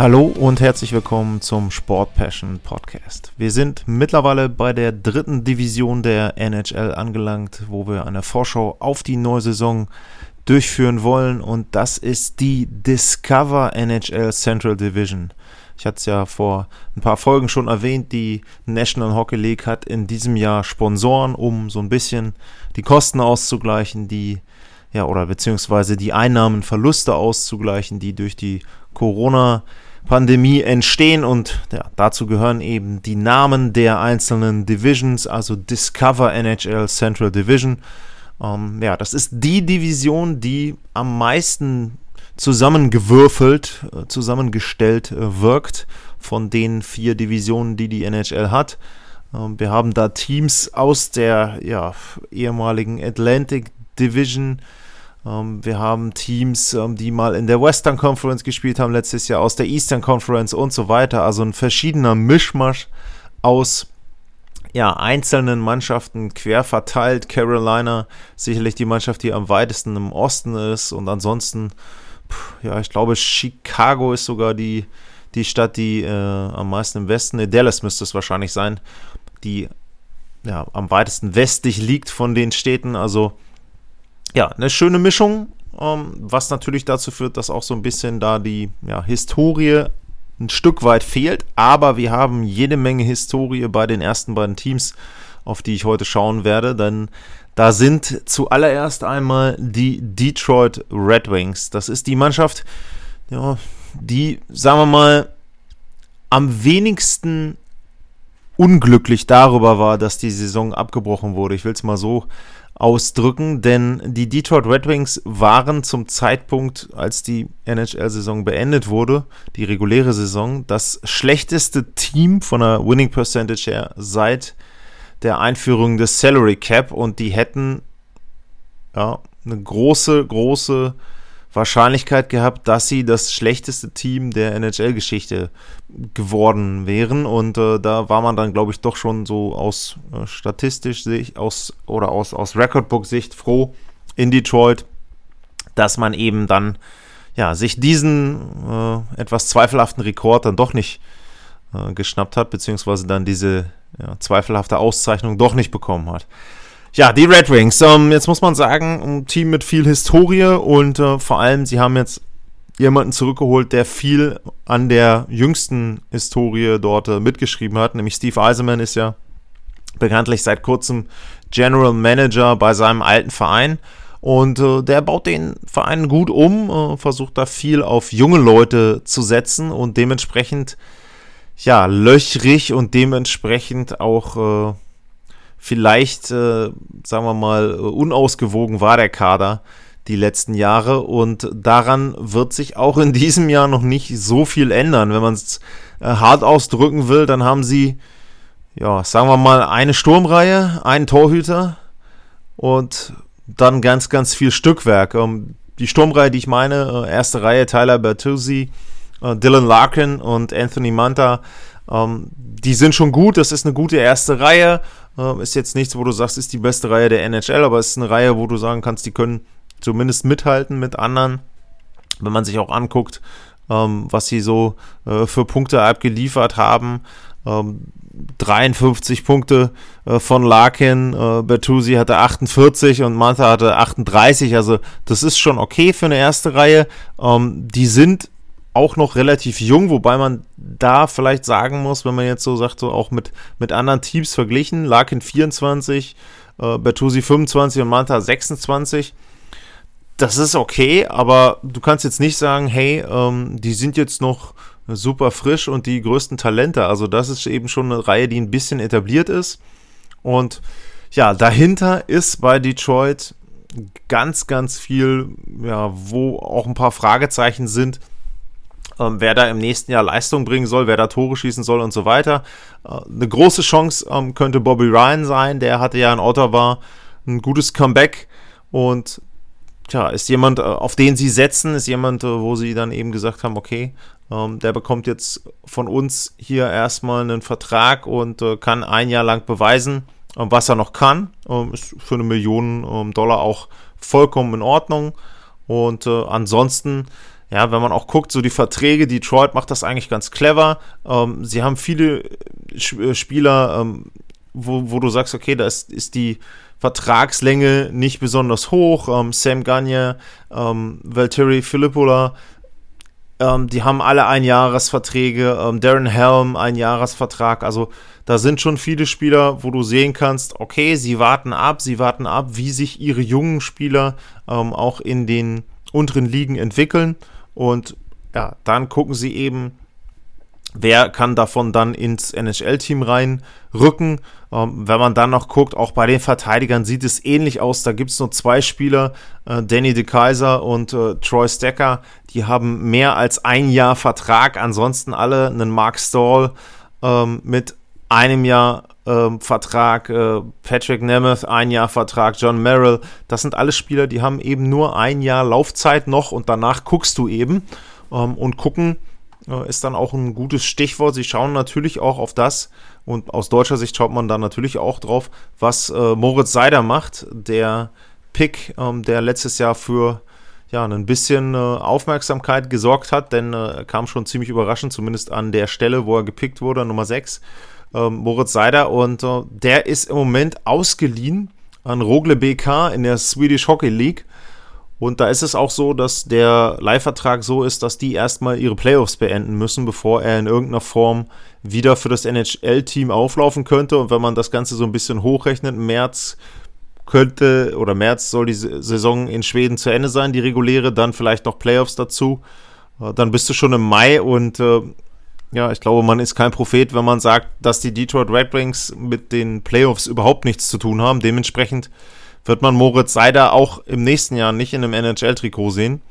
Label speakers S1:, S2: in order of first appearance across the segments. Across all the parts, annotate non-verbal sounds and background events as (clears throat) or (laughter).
S1: Hallo und herzlich willkommen zum Sport Passion Podcast. Wir sind mittlerweile bei der dritten Division der NHL angelangt, wo wir eine Vorschau auf die neue Saison durchführen wollen und das ist die Discover NHL Central Division. Ich hatte es ja vor ein paar Folgen schon erwähnt, die National Hockey League hat in diesem Jahr Sponsoren, um so ein bisschen die Kosten auszugleichen, die ja, oder beziehungsweise die Einnahmenverluste auszugleichen, die durch die Corona-Pandemie entstehen. Und ja, dazu gehören eben die Namen der einzelnen Divisions, also Discover NHL Central Division. Ähm, ja, das ist die Division, die am meisten zusammengewürfelt, äh, zusammengestellt äh, wirkt von den vier Divisionen, die die NHL hat. Ähm, wir haben da Teams aus der ja, ehemaligen Atlantic Division. Ähm, wir haben Teams, ähm, die mal in der Western Conference gespielt haben letztes Jahr, aus der Eastern Conference und so weiter. Also ein verschiedener Mischmasch aus ja, einzelnen Mannschaften quer verteilt. Carolina sicherlich die Mannschaft, die am weitesten im Osten ist. Und ansonsten, ja, ich glaube, Chicago ist sogar die, die Stadt, die äh, am meisten im Westen, ne, Dallas müsste es wahrscheinlich sein, die ja, am weitesten westlich liegt von den Städten. Also ja, eine schöne Mischung, ähm, was natürlich dazu führt, dass auch so ein bisschen da die ja, Historie ein Stück weit fehlt, aber wir haben jede Menge Historie bei den ersten beiden Teams, auf die ich heute schauen werde, denn da sind zuallererst einmal die Detroit Red Wings. Das ist die Mannschaft, ja, die, sagen wir mal, am wenigsten unglücklich darüber war, dass die Saison abgebrochen wurde. Ich will es mal so ausdrücken, denn die Detroit Red Wings waren zum Zeitpunkt, als die NHL-Saison beendet wurde, die reguläre Saison, das schlechteste Team von der Winning Percentage her seit der Einführung des Salary Cap und die hätten ja, eine große, große Wahrscheinlichkeit gehabt, dass sie das schlechteste Team der NHL-Geschichte geworden wären. Und äh, da war man dann, glaube ich, doch schon so aus äh, statistisch Sicht, aus oder aus, aus Recordbook-Sicht froh in Detroit, dass man eben dann ja, sich diesen äh, etwas zweifelhaften Rekord dann doch nicht äh, geschnappt hat, beziehungsweise dann diese ja, zweifelhafte Auszeichnung doch nicht bekommen hat. Ja, die Red Wings. Ähm, jetzt muss man sagen, ein Team mit viel Historie und äh, vor allem, sie haben jetzt jemanden zurückgeholt, der viel an der jüngsten Historie dort äh, mitgeschrieben hat. Nämlich Steve Eisenman ist ja bekanntlich seit kurzem General Manager bei seinem alten Verein. Und äh, der baut den Verein gut um, äh, versucht da viel auf junge Leute zu setzen und dementsprechend, ja, löchrig und dementsprechend auch äh, vielleicht, äh, sagen wir mal, unausgewogen war der Kader die letzten Jahre und daran wird sich auch in (laughs) diesem Jahr noch nicht so viel ändern. Wenn man es äh, hart ausdrücken will, dann haben sie, ja, sagen wir mal, eine Sturmreihe, einen Torhüter und dann ganz, ganz viel Stückwerk. Ähm, die Sturmreihe, die ich meine, äh, erste Reihe Tyler Bertuzzi, äh, Dylan Larkin und Anthony Manta, ähm, die sind schon gut, das ist eine gute erste Reihe. Ähm, ist jetzt nichts, wo du sagst, ist die beste Reihe der NHL, aber es ist eine Reihe, wo du sagen kannst, die können zumindest mithalten mit anderen. Wenn man sich auch anguckt, ähm, was sie so äh, für Punkte abgeliefert haben. Ähm, 53 Punkte äh, von Larkin, äh, Bertuzzi hatte 48 und Manta hatte 38. Also das ist schon okay für eine erste Reihe. Ähm, die sind auch noch relativ jung, wobei man da vielleicht sagen muss, wenn man jetzt so sagt, so auch mit, mit anderen Teams verglichen, Larkin 24, äh, Bertuzzi 25 und Manta 26. Das ist okay, aber du kannst jetzt nicht sagen, hey, ähm, die sind jetzt noch super frisch und die größten Talente. Also das ist eben schon eine Reihe, die ein bisschen etabliert ist. Und ja, dahinter ist bei Detroit ganz, ganz viel, ja, wo auch ein paar Fragezeichen sind ähm, wer da im nächsten Jahr Leistung bringen soll, wer da Tore schießen soll und so weiter. Äh, eine große Chance ähm, könnte Bobby Ryan sein, der hatte ja in Ottawa ein gutes Comeback und tja, ist jemand, äh, auf den sie setzen, ist jemand, äh, wo sie dann eben gesagt haben, okay, ähm, der bekommt jetzt von uns hier erstmal einen Vertrag und äh, kann ein Jahr lang beweisen, äh, was er noch kann. Ähm, ist für eine Million ähm, Dollar auch vollkommen in Ordnung. Und äh, ansonsten ja, wenn man auch guckt, so die Verträge, Detroit macht das eigentlich ganz clever. Ähm, sie haben viele äh, Spieler, ähm, wo, wo du sagst, okay, da ist, ist die Vertragslänge nicht besonders hoch. Ähm, Sam Gagne, ähm, Valtteri Filippola, ähm, die haben alle Einjahresverträge. Ähm, Darren Helm, Einjahresvertrag. Also da sind schon viele Spieler, wo du sehen kannst, okay, sie warten ab, sie warten ab, wie sich ihre jungen Spieler ähm, auch in den unteren Ligen entwickeln. Und ja, dann gucken sie eben, wer kann davon dann ins NHL-Team reinrücken. Ähm, wenn man dann noch guckt, auch bei den Verteidigern sieht es ähnlich aus. Da gibt es nur zwei Spieler, äh, Danny de Kaiser und äh, Troy Stecker, die haben mehr als ein Jahr Vertrag. Ansonsten alle einen Mark Stall ähm, mit einem Jahr ähm, Vertrag, äh, Patrick Nemeth ein Jahr Vertrag, John Merrill. Das sind alles Spieler, die haben eben nur ein Jahr Laufzeit noch und danach guckst du eben. Ähm, und gucken äh, ist dann auch ein gutes Stichwort. Sie schauen natürlich auch auf das und aus deutscher Sicht schaut man da natürlich auch drauf, was äh, Moritz Seider macht, der Pick, ähm, der letztes Jahr für ja, ein bisschen äh, Aufmerksamkeit gesorgt hat, denn äh, er kam schon ziemlich überraschend, zumindest an der Stelle, wo er gepickt wurde, Nummer 6 ähm, Moritz Seider. Und äh, der ist im Moment ausgeliehen an Rogle BK in der Swedish Hockey League. Und da ist es auch so, dass der Leihvertrag so ist, dass die erstmal ihre Playoffs beenden müssen, bevor er in irgendeiner Form wieder für das NHL-Team auflaufen könnte. Und wenn man das Ganze so ein bisschen hochrechnet, März könnte oder März soll die Saison in Schweden zu Ende sein, die reguläre, dann vielleicht noch Playoffs dazu. Äh, dann bist du schon im Mai und äh, ja, ich glaube, man ist kein Prophet, wenn man sagt, dass die Detroit Red Wings mit den Playoffs überhaupt nichts zu tun haben. Dementsprechend wird man Moritz Seider auch im nächsten Jahr nicht in einem NHL-Trikot sehen.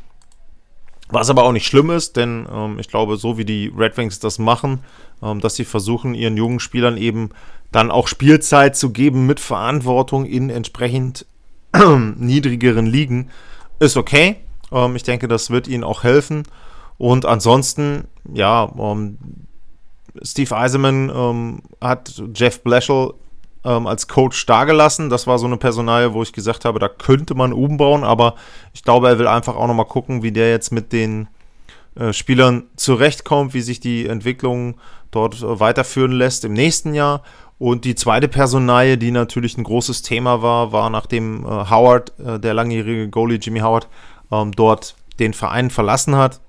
S1: Was aber auch nicht schlimm ist, denn ähm, ich glaube, so wie die Red Wings das machen, ähm, dass sie versuchen, ihren jungen Spielern eben dann auch Spielzeit zu geben mit Verantwortung in entsprechend (clears throat) niedrigeren Ligen, ist okay. Ähm, ich denke, das wird ihnen auch helfen. Und ansonsten, ja, ähm, Steve Eisenman ähm, hat Jeff Bleschel ähm, als Coach dargelassen. Das war so eine Personalie, wo ich gesagt habe, da könnte man umbauen, aber ich glaube, er will einfach auch nochmal gucken, wie der jetzt mit den äh, Spielern zurechtkommt, wie sich die Entwicklung dort äh, weiterführen lässt im nächsten Jahr. Und die zweite Personalie, die natürlich ein großes Thema war, war nachdem äh, Howard, äh, der langjährige Goalie Jimmy Howard, dort den Verein verlassen hat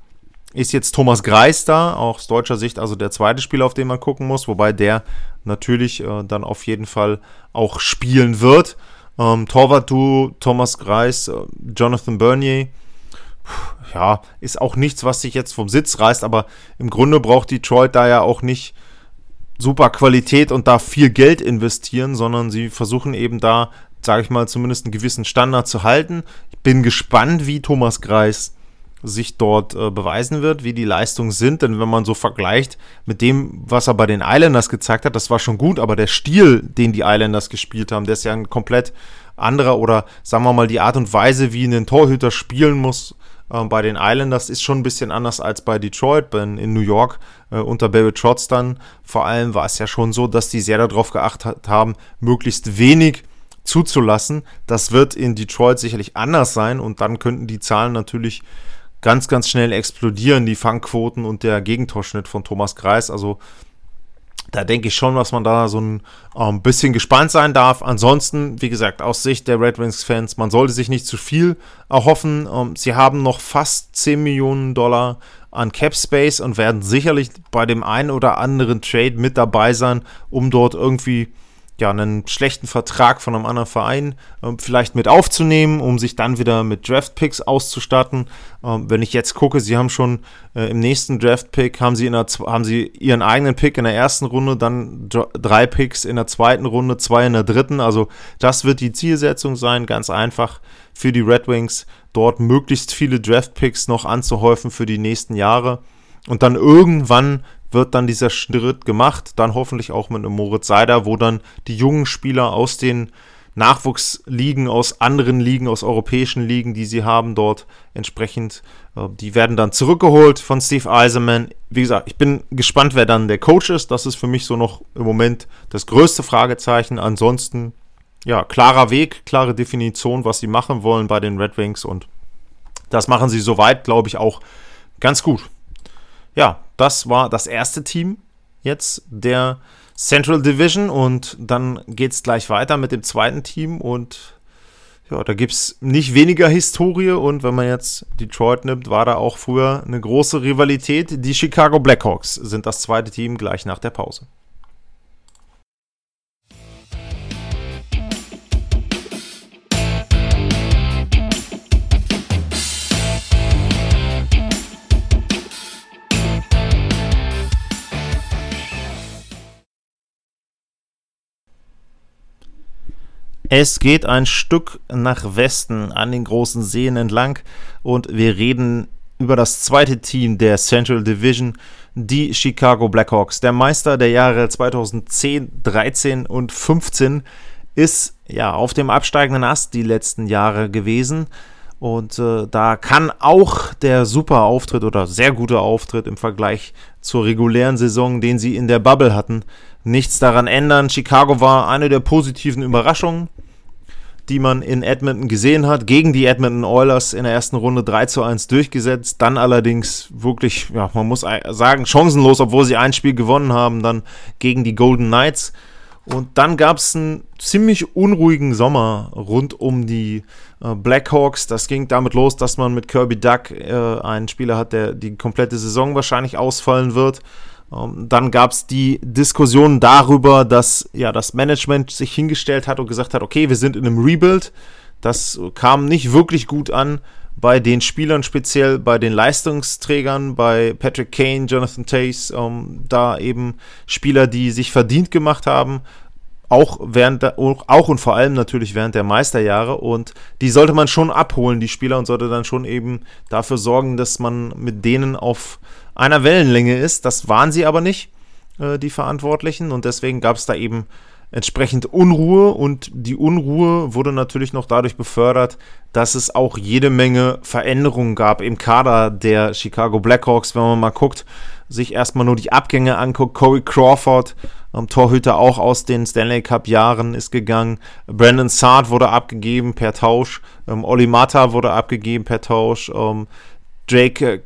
S1: ist jetzt Thomas Greis da, auch aus deutscher Sicht also der zweite Spieler, auf den man gucken muss, wobei der natürlich äh, dann auf jeden Fall auch spielen wird. Ähm, Torwart-Duo Thomas Greis, äh, Jonathan Bernier, ja, ist auch nichts, was sich jetzt vom Sitz reißt, aber im Grunde braucht Detroit da ja auch nicht super Qualität und da viel Geld investieren, sondern sie versuchen eben da, sage ich mal, zumindest einen gewissen Standard zu halten. Ich bin gespannt, wie Thomas Greis sich dort äh, beweisen wird, wie die Leistungen sind. Denn wenn man so vergleicht mit dem, was er bei den Islanders gezeigt hat, das war schon gut, aber der Stil, den die Islanders gespielt haben, der ist ja ein komplett anderer oder sagen wir mal die Art und Weise, wie ein Torhüter spielen muss äh, bei den Islanders, ist schon ein bisschen anders als bei Detroit, in, in New York äh, unter Barry Trotz dann. Vor allem war es ja schon so, dass die sehr darauf geachtet haben, möglichst wenig zuzulassen. Das wird in Detroit sicherlich anders sein und dann könnten die Zahlen natürlich ganz, ganz schnell explodieren, die Fangquoten und der Gegentorschnitt von Thomas Kreis. Also da denke ich schon, dass man da so ein ähm, bisschen gespannt sein darf. Ansonsten, wie gesagt, aus Sicht der Red Wings-Fans, man sollte sich nicht zu viel erhoffen. Ähm, sie haben noch fast 10 Millionen Dollar an Cap Space und werden sicherlich bei dem einen oder anderen Trade mit dabei sein, um dort irgendwie ja, einen schlechten Vertrag von einem anderen Verein äh, vielleicht mit aufzunehmen, um sich dann wieder mit Draft-Picks auszustatten. Ähm, wenn ich jetzt gucke, sie haben schon äh, im nächsten Draft-Pick, haben, sie haben sie ihren eigenen Pick in der ersten Runde, dann drei Picks in der zweiten Runde, zwei in der dritten. Also das wird die Zielsetzung sein, ganz einfach für die Red Wings, dort möglichst viele Draft-Picks noch anzuhäufen für die nächsten Jahre. Und dann irgendwann wird dann dieser Schritt gemacht, dann hoffentlich auch mit einem Moritz Seider, wo dann die jungen Spieler aus den Nachwuchsligen, aus anderen Ligen, aus europäischen Ligen, die sie haben dort entsprechend, äh, die werden dann zurückgeholt von Steve Eisenman. Wie gesagt, ich bin gespannt, wer dann der Coach ist. Das ist für mich so noch im Moment das größte Fragezeichen. Ansonsten, ja, klarer Weg, klare Definition, was sie machen wollen bei den Red Wings und das machen sie soweit, glaube ich, auch ganz gut. Ja, das war das erste Team jetzt der Central Division und dann geht es gleich weiter mit dem zweiten Team und ja, da gibt es nicht weniger Historie und wenn man jetzt Detroit nimmt, war da auch früher eine große Rivalität. Die Chicago Blackhawks sind das zweite Team gleich nach der Pause. Es geht ein Stück nach Westen an den großen Seen entlang und wir reden über das zweite Team der Central Division, die Chicago Blackhawks. Der Meister der Jahre 2010, 13 und 15 ist ja auf dem absteigenden Ast die letzten Jahre gewesen. Und äh, da kann auch der super Auftritt oder sehr gute Auftritt im Vergleich zur regulären Saison, den sie in der Bubble hatten, nichts daran ändern. Chicago war eine der positiven Überraschungen die man in Edmonton gesehen hat, gegen die Edmonton Oilers in der ersten Runde 3 zu 1 durchgesetzt. Dann allerdings wirklich, ja, man muss sagen, chancenlos, obwohl sie ein Spiel gewonnen haben, dann gegen die Golden Knights. Und dann gab es einen ziemlich unruhigen Sommer rund um die Blackhawks. Das ging damit los, dass man mit Kirby Duck äh, einen Spieler hat, der die komplette Saison wahrscheinlich ausfallen wird. Ähm, dann gab es die Diskussion darüber, dass ja das Management sich hingestellt hat und gesagt hat, okay, wir sind in einem Rebuild. Das kam nicht wirklich gut an bei den Spielern, speziell bei den Leistungsträgern, bei Patrick Kane, Jonathan Tace, ähm, da eben Spieler, die sich verdient gemacht haben, auch während auch und vor allem natürlich während der Meisterjahre und die sollte man schon abholen, die Spieler und sollte dann schon eben dafür sorgen, dass man mit denen auf einer Wellenlänge ist. Das waren sie aber nicht, äh, die Verantwortlichen. Und deswegen gab es da eben entsprechend Unruhe. Und die Unruhe wurde natürlich noch dadurch befördert, dass es auch jede Menge Veränderungen gab im Kader der Chicago Blackhawks. Wenn man mal guckt, sich erstmal nur die Abgänge anguckt. Corey Crawford, ähm, Torhüter auch aus den Stanley Cup Jahren, ist gegangen. Brandon Saad wurde abgegeben per Tausch. Ähm, Oli Mata wurde abgegeben per Tausch. Ähm, Drake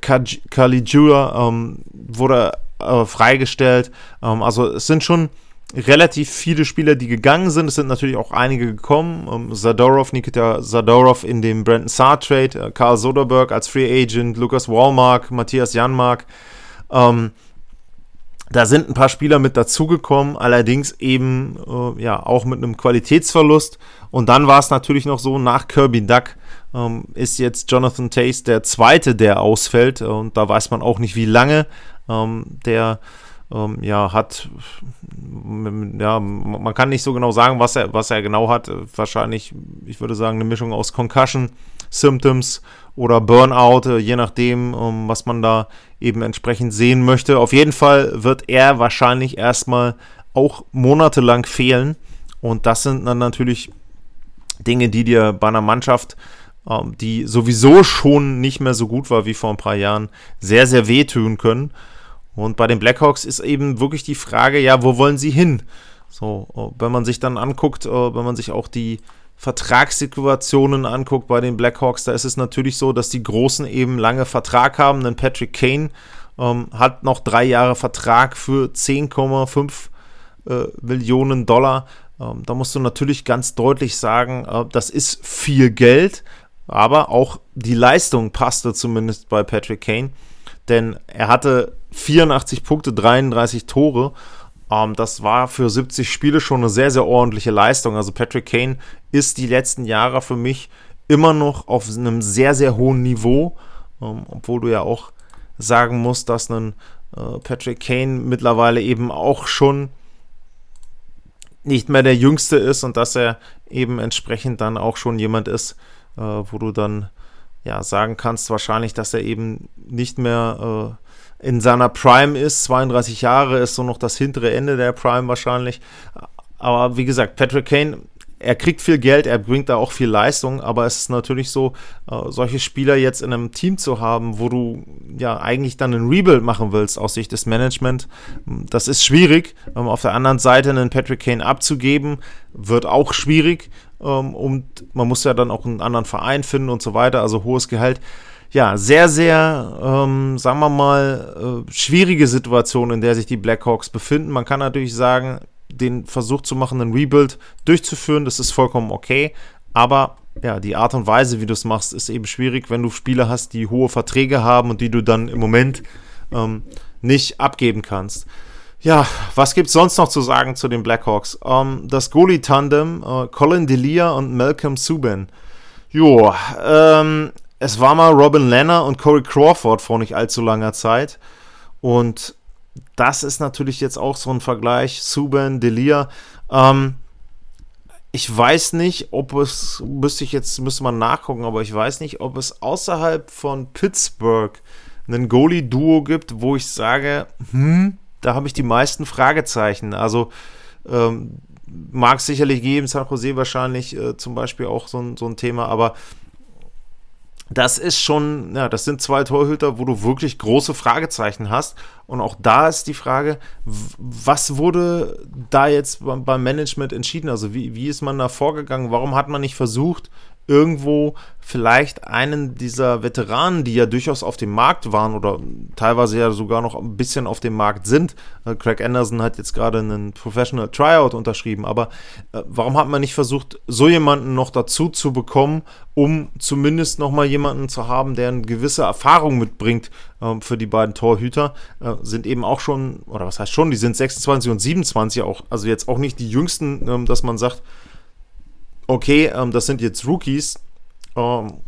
S1: Caligula ähm, wurde äh, freigestellt. Ähm, also es sind schon relativ viele Spieler, die gegangen sind. Es sind natürlich auch einige gekommen. Ähm, Zadorov, Nikita Zadorov in dem Brandon Saar Trade, äh, Karl Soderberg als Free Agent, Lukas Walmark, Matthias Janmark. Ähm, da sind ein paar Spieler mit dazugekommen, allerdings eben äh, ja auch mit einem Qualitätsverlust. Und dann war es natürlich noch so, nach Kirby Duck ähm, ist jetzt Jonathan Tace der zweite, der ausfällt. Und da weiß man auch nicht, wie lange. Ähm, der ähm, ja, hat, ja, man kann nicht so genau sagen, was er, was er genau hat. Wahrscheinlich, ich würde sagen, eine Mischung aus Concussion, Symptoms oder Burnout, äh, je nachdem, um, was man da eben entsprechend sehen möchte. Auf jeden Fall wird er wahrscheinlich erstmal auch monatelang fehlen. Und das sind dann natürlich Dinge, die dir bei einer Mannschaft ähm, die sowieso schon nicht mehr so gut war wie vor ein paar Jahren, sehr, sehr wehtun können. Und bei den Blackhawks ist eben wirklich die Frage, ja, wo wollen sie hin? So, äh, wenn man sich dann anguckt, äh, wenn man sich auch die Vertragssituationen anguckt bei den Blackhawks, da ist es natürlich so, dass die Großen eben lange Vertrag haben. Denn Patrick Kane ähm, hat noch drei Jahre Vertrag für 10,5 äh, Millionen Dollar. Ähm, da musst du natürlich ganz deutlich sagen, äh, das ist viel Geld. Aber auch die Leistung passte zumindest bei Patrick Kane, denn er hatte 84 Punkte, 33 Tore. Ähm, das war für 70 Spiele schon eine sehr, sehr ordentliche Leistung. Also Patrick Kane ist die letzten Jahre für mich immer noch auf einem sehr, sehr hohen Niveau, ähm, obwohl du ja auch sagen musst, dass ein äh, Patrick Kane mittlerweile eben auch schon nicht mehr der Jüngste ist und dass er eben entsprechend dann auch schon jemand ist, äh, wo du dann ja, sagen kannst wahrscheinlich, dass er eben nicht mehr äh, in seiner Prime ist. 32 Jahre ist so noch das hintere Ende der Prime wahrscheinlich. Aber wie gesagt, Patrick Kane er kriegt viel Geld, er bringt da auch viel Leistung, aber es ist natürlich so, äh, solche Spieler jetzt in einem Team zu haben, wo du ja eigentlich dann einen Rebuild machen willst aus Sicht des Management, das ist schwierig. Ähm, auf der anderen Seite einen Patrick Kane abzugeben, wird auch schwierig ähm, und man muss ja dann auch einen anderen Verein finden und so weiter, also hohes Gehalt ja, sehr, sehr, ähm, sagen wir mal, äh, schwierige Situation, in der sich die Blackhawks befinden. Man kann natürlich sagen, den Versuch zu machen, einen Rebuild durchzuführen, das ist vollkommen okay. Aber ja, die Art und Weise, wie du es machst, ist eben schwierig, wenn du Spieler hast, die hohe Verträge haben und die du dann im Moment ähm, nicht abgeben kannst. Ja, was gibt es sonst noch zu sagen zu den Blackhawks? Ähm, das Goalie-Tandem äh, Colin Delia und Malcolm Subban. Jo, ähm, es war mal Robin Lanner und Corey Crawford vor nicht allzu langer Zeit. Und das ist natürlich jetzt auch so ein Vergleich. Subban, Delia. Ähm, ich weiß nicht, ob es, müsste ich jetzt, müsste man nachgucken, aber ich weiß nicht, ob es außerhalb von Pittsburgh einen Goalie-Duo gibt, wo ich sage, hm, da habe ich die meisten Fragezeichen. Also ähm, mag es sicherlich geben, San Jose wahrscheinlich äh, zum Beispiel auch so ein, so ein Thema, aber das ist schon, ja, das sind zwei Torhüter, wo du wirklich große Fragezeichen hast. Und auch da ist die Frage, was wurde da jetzt beim Management entschieden? Also wie, wie ist man da vorgegangen? Warum hat man nicht versucht, irgendwo vielleicht einen dieser Veteranen, die ja durchaus auf dem Markt waren oder teilweise ja sogar noch ein bisschen auf dem Markt sind. Äh, Craig Anderson hat jetzt gerade einen Professional Tryout unterschrieben, aber äh, warum hat man nicht versucht, so jemanden noch dazu zu bekommen, um zumindest nochmal jemanden zu haben, der eine gewisse Erfahrung mitbringt äh, für die beiden Torhüter? Äh, sind eben auch schon, oder was heißt schon, die sind 26 und 27 auch, also jetzt auch nicht die jüngsten, ähm, dass man sagt, okay, ähm, das sind jetzt Rookies. Ähm,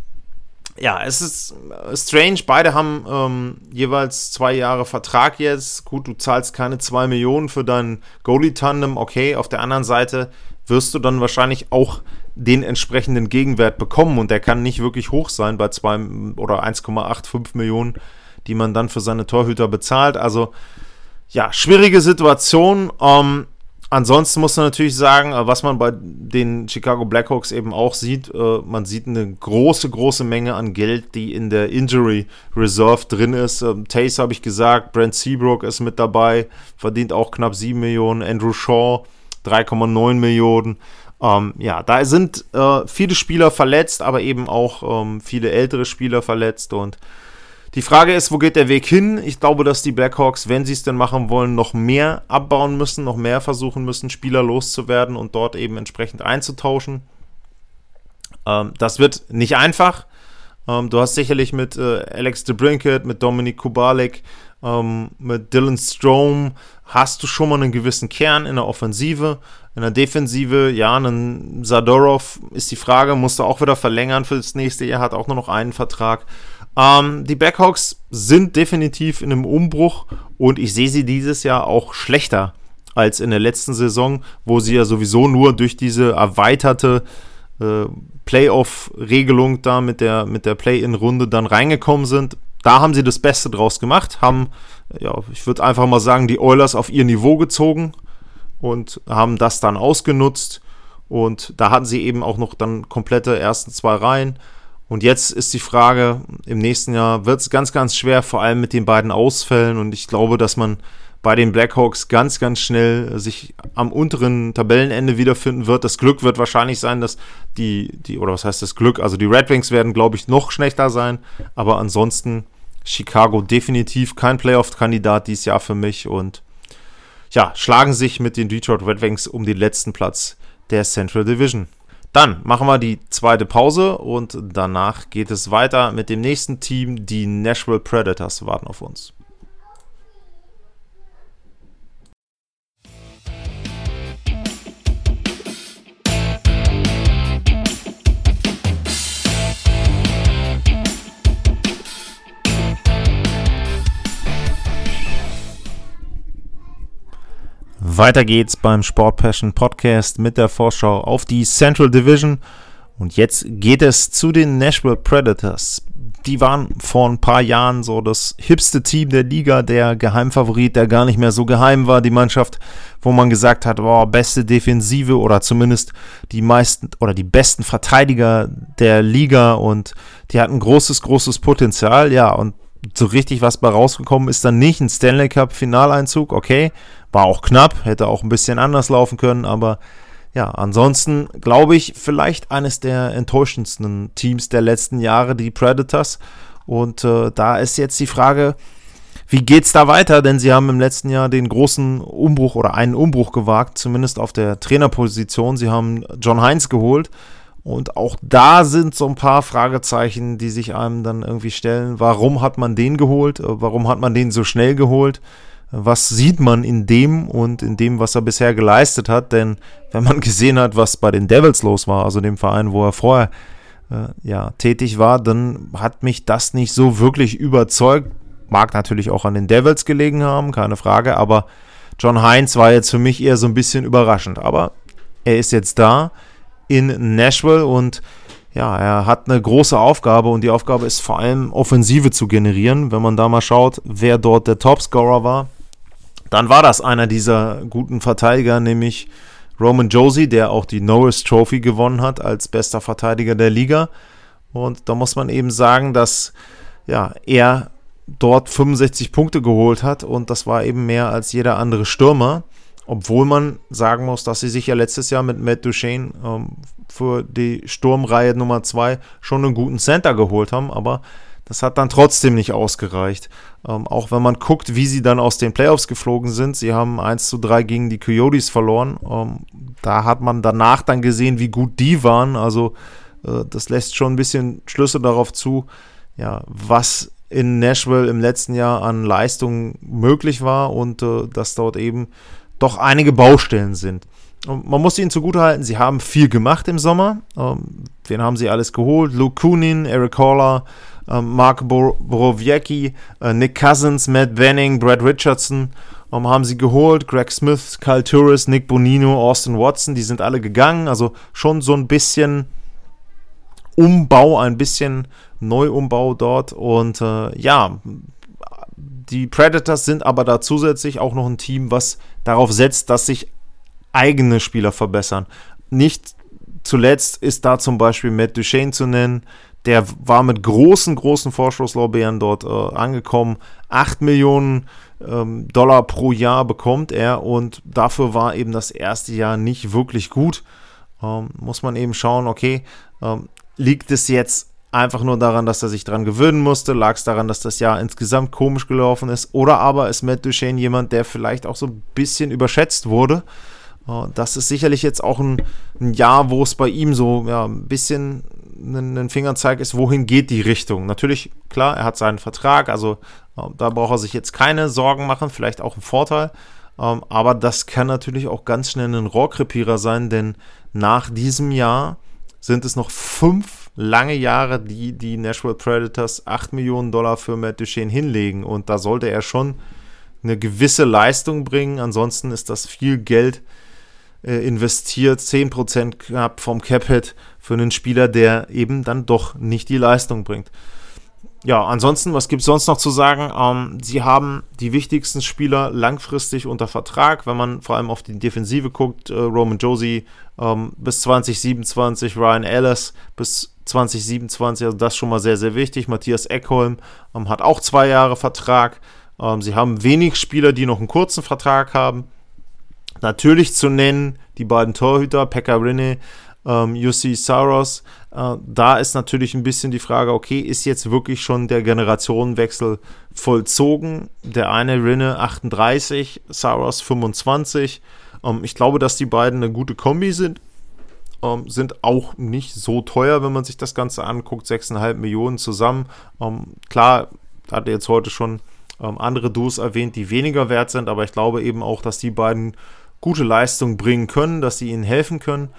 S1: ja, es ist äh, strange. Beide haben ähm, jeweils zwei Jahre Vertrag jetzt. Gut, du zahlst keine zwei Millionen für dein Goalie-Tandem. Okay, auf der anderen Seite wirst du dann wahrscheinlich auch den entsprechenden Gegenwert bekommen und der kann nicht wirklich hoch sein bei zwei oder 1,85 Millionen, die man dann für seine Torhüter bezahlt. Also ja, schwierige Situation. Ähm, Ansonsten muss man natürlich sagen, äh, was man bei den Chicago Blackhawks eben auch sieht, äh, man sieht eine große, große Menge an Geld, die in der Injury Reserve drin ist. Ähm, Tace habe ich gesagt, Brent Seabrook ist mit dabei, verdient auch knapp 7 Millionen, Andrew Shaw 3,9 Millionen. Ähm, ja, da sind äh, viele Spieler verletzt, aber eben auch ähm, viele ältere Spieler verletzt und die Frage ist, wo geht der Weg hin? Ich glaube, dass die Blackhawks, wenn sie es denn machen wollen, noch mehr abbauen müssen, noch mehr versuchen müssen, Spieler loszuwerden und dort eben entsprechend einzutauschen. Ähm, das wird nicht einfach. Ähm, du hast sicherlich mit äh, Alex DeBrinket, mit Dominik Kubalik, ähm, mit Dylan Strom hast du schon mal einen gewissen Kern in der Offensive. In der Defensive, ja, einen Sadorov ist die Frage, musst du auch wieder verlängern für das nächste Jahr, hat auch nur noch einen Vertrag. Ähm, die Blackhawks sind definitiv in einem Umbruch und ich sehe sie dieses Jahr auch schlechter als in der letzten Saison, wo sie ja sowieso nur durch diese erweiterte äh, Playoff-Regelung da mit der, mit der Play-In-Runde dann reingekommen sind. Da haben sie das Beste draus gemacht, haben, ja, ich würde einfach mal sagen, die Oilers auf ihr Niveau gezogen und haben das dann ausgenutzt. Und da hatten sie eben auch noch dann komplette ersten zwei Reihen. Und jetzt ist die Frage, im nächsten Jahr wird es ganz, ganz schwer, vor allem mit den beiden Ausfällen. Und ich glaube, dass man bei den Blackhawks ganz, ganz schnell sich am unteren Tabellenende wiederfinden wird. Das Glück wird wahrscheinlich sein, dass die, die oder was heißt das Glück? Also die Red Wings werden, glaube ich, noch schlechter sein. Aber ansonsten Chicago definitiv kein Playoff-Kandidat dieses Jahr für mich. Und ja, schlagen sich mit den Detroit Red Wings um den letzten Platz der Central Division. Dann machen wir die zweite Pause und danach geht es weiter mit dem nächsten Team. Die Nashville Predators warten auf uns. Weiter geht's beim Sport Passion Podcast mit der Vorschau auf die Central Division. Und jetzt geht es zu den Nashville Predators. Die waren vor ein paar Jahren so das hipste Team der Liga, der Geheimfavorit, der gar nicht mehr so geheim war, die Mannschaft, wo man gesagt hat, boah, beste Defensive oder zumindest die meisten oder die besten Verteidiger der Liga und die hatten großes, großes Potenzial, ja, und so richtig was bei rausgekommen ist dann nicht. Ein Stanley Cup Finaleinzug, okay, war auch knapp, hätte auch ein bisschen anders laufen können, aber ja, ansonsten glaube ich, vielleicht eines der enttäuschendsten Teams der letzten Jahre, die Predators. Und äh, da ist jetzt die Frage, wie geht's da weiter? Denn sie haben im letzten Jahr den großen Umbruch oder einen Umbruch gewagt, zumindest auf der Trainerposition. Sie haben John Heinz geholt. Und auch da sind so ein paar Fragezeichen, die sich einem dann irgendwie stellen. Warum hat man den geholt? Warum hat man den so schnell geholt? Was sieht man in dem und in dem, was er bisher geleistet hat. Denn wenn man (laughs) gesehen hat, was bei den Devils los war, also dem Verein, wo er vorher äh, ja, tätig war, dann hat mich das nicht so wirklich überzeugt. Mag natürlich auch an den Devils gelegen haben, keine Frage, aber John Heinz war jetzt für mich eher so ein bisschen überraschend. Aber er ist jetzt da in Nashville und ja, er hat eine große Aufgabe und die Aufgabe ist vor allem Offensive zu generieren. Wenn man da mal schaut, wer dort der Topscorer war, dann war das einer dieser guten Verteidiger, nämlich Roman Josie, der auch die Norris Trophy gewonnen hat als bester Verteidiger der Liga. Und da muss man eben sagen, dass ja, er dort 65 Punkte geholt hat und das war eben mehr als jeder andere Stürmer. Obwohl man sagen muss, dass sie sich ja letztes Jahr mit Matt Duchesne ähm, für die Sturmreihe Nummer 2 schon einen guten Center geholt haben, aber das hat dann trotzdem nicht ausgereicht. Ähm, auch wenn man guckt, wie sie dann aus den Playoffs geflogen sind. Sie haben 1 zu 3 gegen die Coyotes verloren. Ähm, da hat man danach dann gesehen, wie gut die waren. Also äh, das lässt schon ein bisschen Schlüsse darauf zu, ja, was in Nashville im letzten Jahr an Leistung möglich war und äh, dass dort eben doch einige Baustellen sind. Man muss ihnen zugutehalten, sie haben viel gemacht im Sommer. Ähm, wen haben sie alles geholt? Luke Kunin, Eric Haller, ähm, Mark Borowiecki, äh, Nick Cousins, Matt Benning, Brad Richardson ähm, haben sie geholt. Greg Smith, Kyle Turris, Nick Bonino, Austin Watson, die sind alle gegangen. Also schon so ein bisschen Umbau, ein bisschen Neuumbau dort. Und äh, ja, die Predators sind aber da zusätzlich auch noch ein Team, was darauf setzt, dass sich eigene Spieler verbessern. Nicht zuletzt ist da zum Beispiel Matt Duchesne zu nennen, der war mit großen, großen Vorschusslorbeeren dort äh, angekommen. 8 Millionen ähm, Dollar pro Jahr bekommt er und dafür war eben das erste Jahr nicht wirklich gut. Ähm, muss man eben schauen, okay, ähm, liegt es jetzt einfach nur daran, dass er sich dran gewöhnen musste? Lag es daran, dass das Jahr insgesamt komisch gelaufen ist? Oder aber ist Matt Duchesne jemand, der vielleicht auch so ein bisschen überschätzt wurde? Das ist sicherlich jetzt auch ein, ein Jahr, wo es bei ihm so ja, ein bisschen ein Fingerzeig ist, wohin geht die Richtung. Natürlich, klar, er hat seinen Vertrag, also da braucht er sich jetzt keine Sorgen machen, vielleicht auch ein Vorteil. Ähm, aber das kann natürlich auch ganz schnell ein Rohrkrepierer sein, denn nach diesem Jahr sind es noch fünf lange Jahre, die die Nashville Predators 8 Millionen Dollar für Matt Duchesne hinlegen. Und da sollte er schon eine gewisse Leistung bringen. Ansonsten ist das viel Geld investiert, 10% knapp vom Cap-Hit für einen Spieler, der eben dann doch nicht die Leistung bringt. Ja, ansonsten, was gibt es sonst noch zu sagen? Ähm, sie haben die wichtigsten Spieler langfristig unter Vertrag, wenn man vor allem auf die Defensive guckt. Äh, Roman Josie ähm, bis 2027, Ryan Ellis bis 2027, also das schon mal sehr, sehr wichtig. Matthias Eckholm ähm, hat auch zwei Jahre Vertrag. Ähm, sie haben wenig Spieler, die noch einen kurzen Vertrag haben. Natürlich zu nennen die beiden Torhüter, Pekka Rinne ähm, UC Saros. Äh, da ist natürlich ein bisschen die Frage, okay, ist jetzt wirklich schon der Generationenwechsel vollzogen? Der eine Rinne 38, Saros 25. Ähm, ich glaube, dass die beiden eine gute Kombi sind. Ähm, sind auch nicht so teuer, wenn man sich das Ganze anguckt. 6,5 Millionen zusammen. Ähm, klar, hat er jetzt heute schon ähm, andere Duos erwähnt, die weniger wert sind, aber ich glaube eben auch, dass die beiden gute Leistung bringen können, dass sie ihnen helfen können.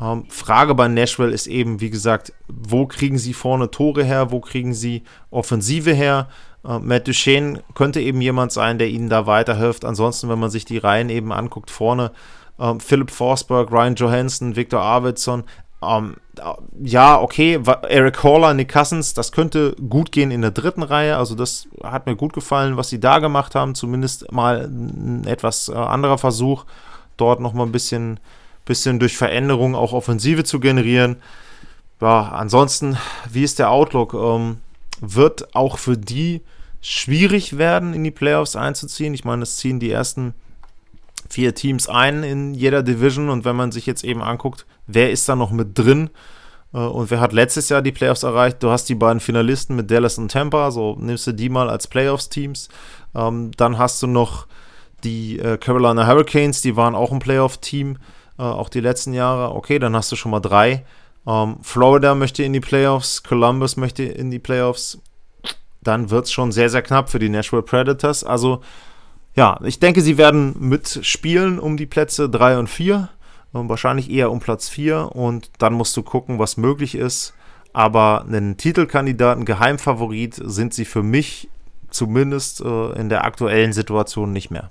S1: Ähm, Frage bei Nashville ist eben, wie gesagt, wo kriegen sie vorne Tore her, wo kriegen sie Offensive her? Äh, Matt Duchesne könnte eben jemand sein, der ihnen da weiterhilft. Ansonsten, wenn man sich die Reihen eben anguckt, vorne äh, Philipp Forsberg, Ryan Johansson, Victor Arvidsson, ähm, ja, okay, Eric Haller, Nick Cousins, das könnte gut gehen in der dritten Reihe. Also das hat mir gut gefallen, was sie da gemacht haben. Zumindest mal ein etwas äh, anderer Versuch, dort nochmal ein bisschen, bisschen durch Veränderungen auch Offensive zu generieren. Ja, ansonsten, wie ist der Outlook? Ähm, wird auch für die schwierig werden, in die Playoffs einzuziehen. Ich meine, es ziehen die ersten vier Teams ein in jeder Division und wenn man sich jetzt eben anguckt, wer ist da noch mit drin äh, und wer hat letztes Jahr die Playoffs erreicht, du hast die beiden Finalisten mit Dallas und Tampa, so nimmst du die mal als Playoffs-Teams. Ähm, dann hast du noch die äh, Carolina Hurricanes, die waren auch ein Playoff-Team, äh, auch die letzten Jahre. Okay, dann hast du schon mal drei. Ähm, Florida möchte in die Playoffs, Columbus möchte in die Playoffs. Dann wird es schon sehr, sehr knapp für die Nashville Predators. Also ja, ich denke, sie werden mitspielen um die Plätze 3 und 4. Wahrscheinlich eher um Platz 4. Und dann musst du gucken, was möglich ist. Aber einen Titelkandidaten, Geheimfavorit sind sie für mich zumindest äh, in der aktuellen Situation nicht mehr.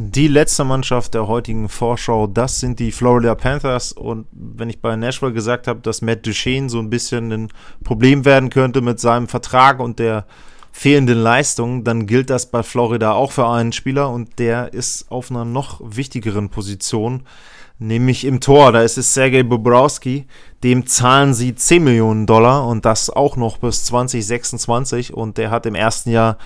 S1: Die letzte Mannschaft der heutigen Vorschau, das sind die Florida Panthers. Und wenn ich bei Nashville gesagt habe, dass Matt Duchene so ein bisschen ein Problem werden könnte mit seinem Vertrag und der fehlenden Leistung, dann gilt das bei Florida auch für einen Spieler und der ist auf einer noch wichtigeren Position, nämlich im Tor. Da ist es Sergei Bobrowski. Dem zahlen sie 10 Millionen Dollar und das auch noch bis 2026. Und der hat im ersten Jahr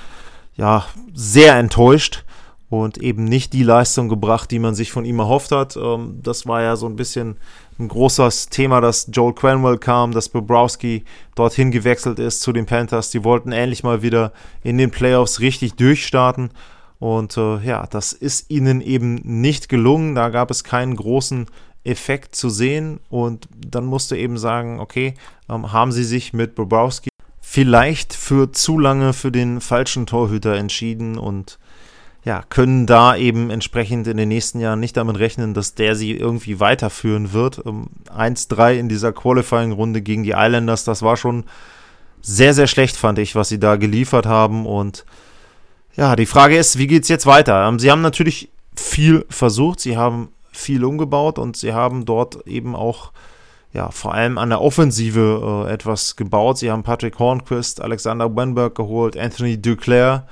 S1: ja sehr enttäuscht und eben nicht die Leistung gebracht, die man sich von ihm erhofft hat. Ähm, das war ja so ein bisschen ein großes Thema, dass Joel Cranwell kam, dass Bobrowski dorthin gewechselt ist zu den Panthers. Die wollten endlich mal wieder in den Playoffs richtig durchstarten. Und äh, ja, das ist ihnen eben nicht gelungen. Da gab es keinen großen Effekt zu sehen. Und dann musste eben sagen, okay, ähm, haben sie sich mit Bobrowski vielleicht für zu lange für den falschen Torhüter entschieden und ja, können da eben entsprechend in den nächsten Jahren nicht damit rechnen, dass der sie irgendwie weiterführen wird. 1-3 in dieser Qualifying-Runde gegen die Islanders, das war schon sehr, sehr schlecht, fand ich, was sie da geliefert haben. Und ja, die Frage ist, wie geht es jetzt weiter? Ähm, sie haben natürlich viel versucht, sie haben viel umgebaut und sie haben dort eben auch ja, vor allem an der Offensive äh, etwas gebaut. Sie haben Patrick Hornquist, Alexander Wenberg geholt, Anthony Duclair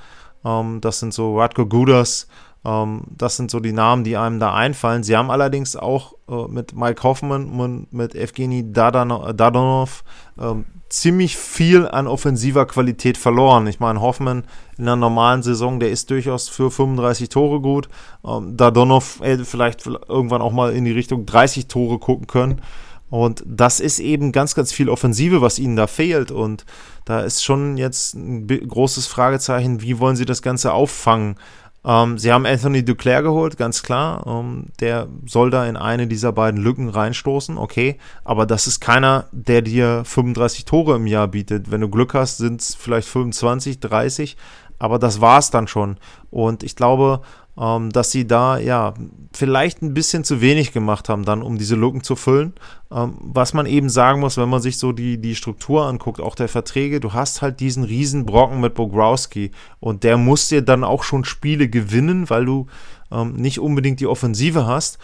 S1: ähm, das sind so Radko Gudas. Ähm, das sind so die Namen, die einem da einfallen. Sie haben allerdings auch äh, mit Mike Hoffman und mit Evgeny Dadonov ähm, ziemlich viel an offensiver Qualität verloren. Ich meine, Hoffman in einer normalen Saison, der ist durchaus für 35 Tore gut. Ähm, Dadonov hätte vielleicht irgendwann auch mal in die Richtung 30 Tore gucken können. Und das ist eben ganz, ganz viel Offensive, was ihnen da fehlt. Und da ist schon jetzt ein großes Fragezeichen, wie wollen sie das Ganze auffangen? Ähm, sie haben Anthony Duclair geholt, ganz klar. Ähm, der soll da in eine dieser beiden Lücken reinstoßen, okay. Aber das ist keiner, der dir 35 Tore im Jahr bietet. Wenn du Glück hast, sind es vielleicht 25, 30. Aber das war es dann schon. Und ich glaube, ähm, dass sie da ja vielleicht ein bisschen zu wenig gemacht haben, dann um diese Lücken zu füllen. Ähm, was man eben sagen muss, wenn man sich so die, die Struktur anguckt, auch der Verträge, du hast halt diesen riesen Brocken mit Bogrowski und der muss dir dann auch schon Spiele gewinnen, weil du ähm, nicht unbedingt die Offensive hast.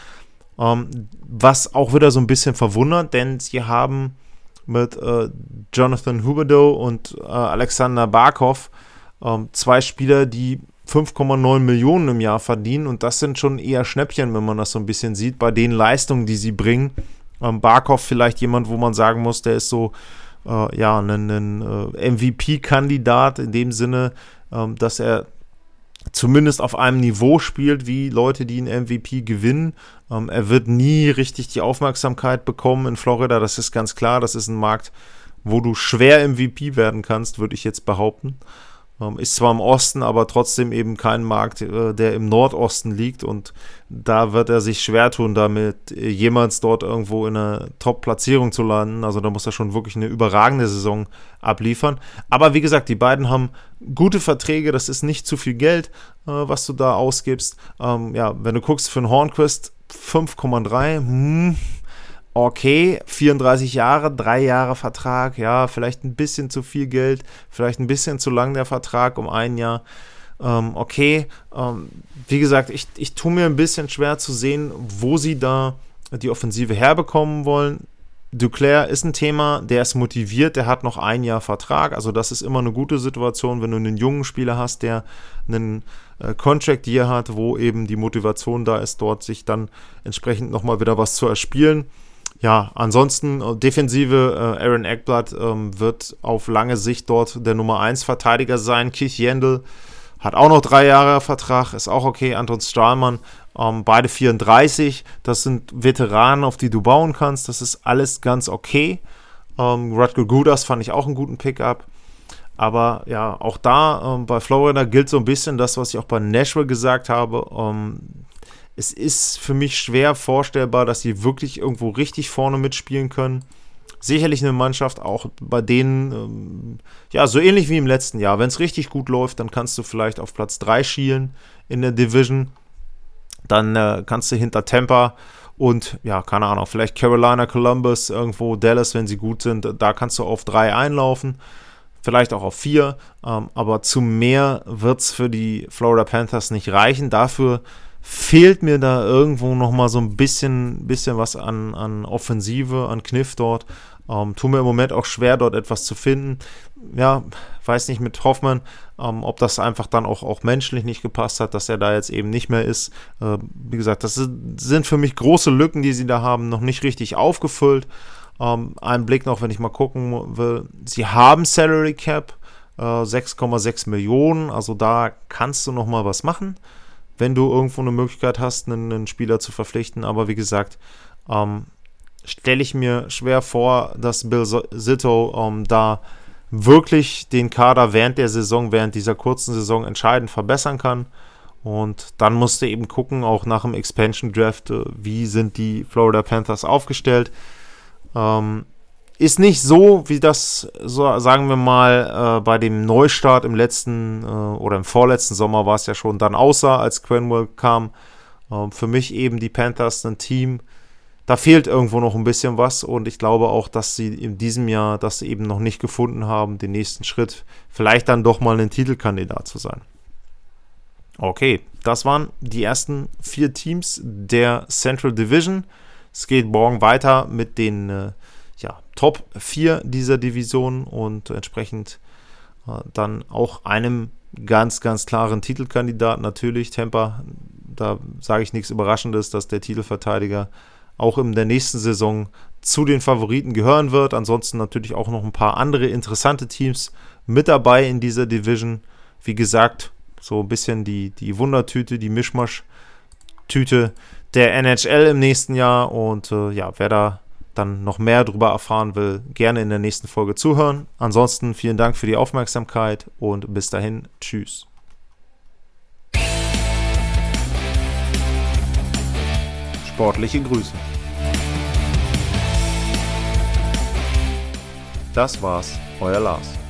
S1: Ähm, was auch wieder so ein bisschen verwundert, denn sie haben mit äh, Jonathan Huberdeau und äh, Alexander Barkov ähm, zwei Spieler, die 5,9 Millionen im Jahr verdienen und das sind schon eher Schnäppchen, wenn man das so ein bisschen sieht, bei den Leistungen, die sie bringen. Ähm, Barkov vielleicht jemand, wo man sagen muss, der ist so äh, ja ein, ein äh, MVP-Kandidat in dem Sinne, ähm, dass er zumindest auf einem Niveau spielt wie Leute, die einen MVP gewinnen. Ähm, er wird nie richtig die Aufmerksamkeit bekommen in Florida, das ist ganz klar. Das ist ein Markt, wo du schwer MVP werden kannst, würde ich jetzt behaupten. Ähm, ist zwar im Osten, aber trotzdem eben kein Markt, äh, der im Nordosten liegt und da wird er sich schwer tun, damit äh, jemals dort irgendwo in einer Top-Platzierung zu landen. Also da muss er schon wirklich eine überragende Saison abliefern. Aber wie gesagt, die beiden haben gute Verträge, das ist nicht zu viel Geld, äh, was du da ausgibst. Ähm, ja, wenn du guckst für einen Hornquist 5,3, hm, okay, 34 Jahre, drei Jahre Vertrag, ja, vielleicht ein bisschen zu viel Geld, vielleicht ein bisschen zu lang der Vertrag um ein Jahr. Ähm, okay, ähm, wie gesagt, ich, ich tue mir ein bisschen schwer zu sehen, wo sie da die Offensive herbekommen wollen. Duclair ist ein Thema, der ist motiviert, der hat noch ein Jahr Vertrag. Also, das ist immer eine gute Situation, wenn du einen jungen Spieler hast, der einen äh, Contract Year hat, wo eben die Motivation da ist, dort sich dann entsprechend nochmal wieder was zu erspielen ja, ansonsten äh, Defensive, äh, Aaron Eckblatt ähm, wird auf lange Sicht dort der Nummer 1 Verteidiger sein. Keith Jendel hat auch noch drei Jahre Vertrag, ist auch okay. Anton Strahlmann, ähm, beide 34. Das sind Veteranen, auf die du bauen kannst. Das ist alles ganz okay. Ähm, Rutger Gudas fand ich auch einen guten Pickup. Aber ja, auch da ähm, bei Florida gilt so ein bisschen das, was ich auch bei Nashville gesagt habe. Ähm, es ist für mich schwer vorstellbar, dass sie wirklich irgendwo richtig vorne mitspielen können. Sicherlich eine Mannschaft, auch bei denen, ähm, ja, so ähnlich wie im letzten Jahr. Wenn es richtig gut läuft, dann kannst du vielleicht auf Platz 3 schielen in der Division. Dann äh, kannst du hinter Tampa und, ja, keine Ahnung, vielleicht Carolina, Columbus, irgendwo Dallas, wenn sie gut sind, da kannst du auf 3 einlaufen. Vielleicht auch auf 4. Ähm, aber zu mehr wird es für die Florida Panthers nicht reichen. Dafür fehlt mir da irgendwo nochmal so ein bisschen, bisschen was an, an Offensive, an Kniff dort. Ähm, tut mir im Moment auch schwer, dort etwas zu finden. Ja, weiß nicht mit Hoffmann, ähm, ob das einfach dann auch, auch menschlich nicht gepasst hat, dass er da jetzt eben nicht mehr ist. Äh, wie gesagt, das sind für mich große Lücken, die sie da haben, noch nicht richtig aufgefüllt. Ähm, ein Blick noch, wenn ich mal gucken will. Sie haben Salary Cap, äh, 6,6 Millionen, also da kannst du noch mal was machen wenn du irgendwo eine Möglichkeit hast, einen, einen Spieler zu verpflichten. Aber wie gesagt, ähm, stelle ich mir schwer vor, dass Bill Zito ähm, da wirklich den Kader während der Saison, während dieser kurzen Saison entscheidend verbessern kann. Und dann musst du eben gucken, auch nach dem Expansion Draft, äh, wie sind die Florida Panthers aufgestellt. Ähm, ist nicht so, wie das, so, sagen wir mal, äh, bei dem Neustart im letzten äh, oder im vorletzten Sommer war es ja schon dann aussah, als Quenwell kam. Äh, für mich eben die Panthers ein Team, da fehlt irgendwo noch ein bisschen was und ich glaube auch, dass sie in diesem Jahr das eben noch nicht gefunden haben, den nächsten Schritt, vielleicht dann doch mal ein Titelkandidat zu sein. Okay, das waren die ersten vier Teams der Central Division. Es geht morgen weiter mit den äh, ja, Top 4 dieser Division und entsprechend äh, dann auch einem ganz, ganz klaren Titelkandidat natürlich. Tampa, da sage ich nichts Überraschendes, dass der Titelverteidiger auch in der nächsten Saison zu den Favoriten gehören wird. Ansonsten natürlich auch noch ein paar andere interessante Teams mit dabei in dieser Division. Wie gesagt, so ein bisschen die, die Wundertüte, die Mischmasch-Tüte der NHL im nächsten Jahr. Und äh, ja, wer da dann noch mehr darüber erfahren will, gerne in der nächsten Folge zuhören. Ansonsten vielen Dank für die Aufmerksamkeit und bis dahin, tschüss. Sportliche Grüße. Das war's, euer Lars.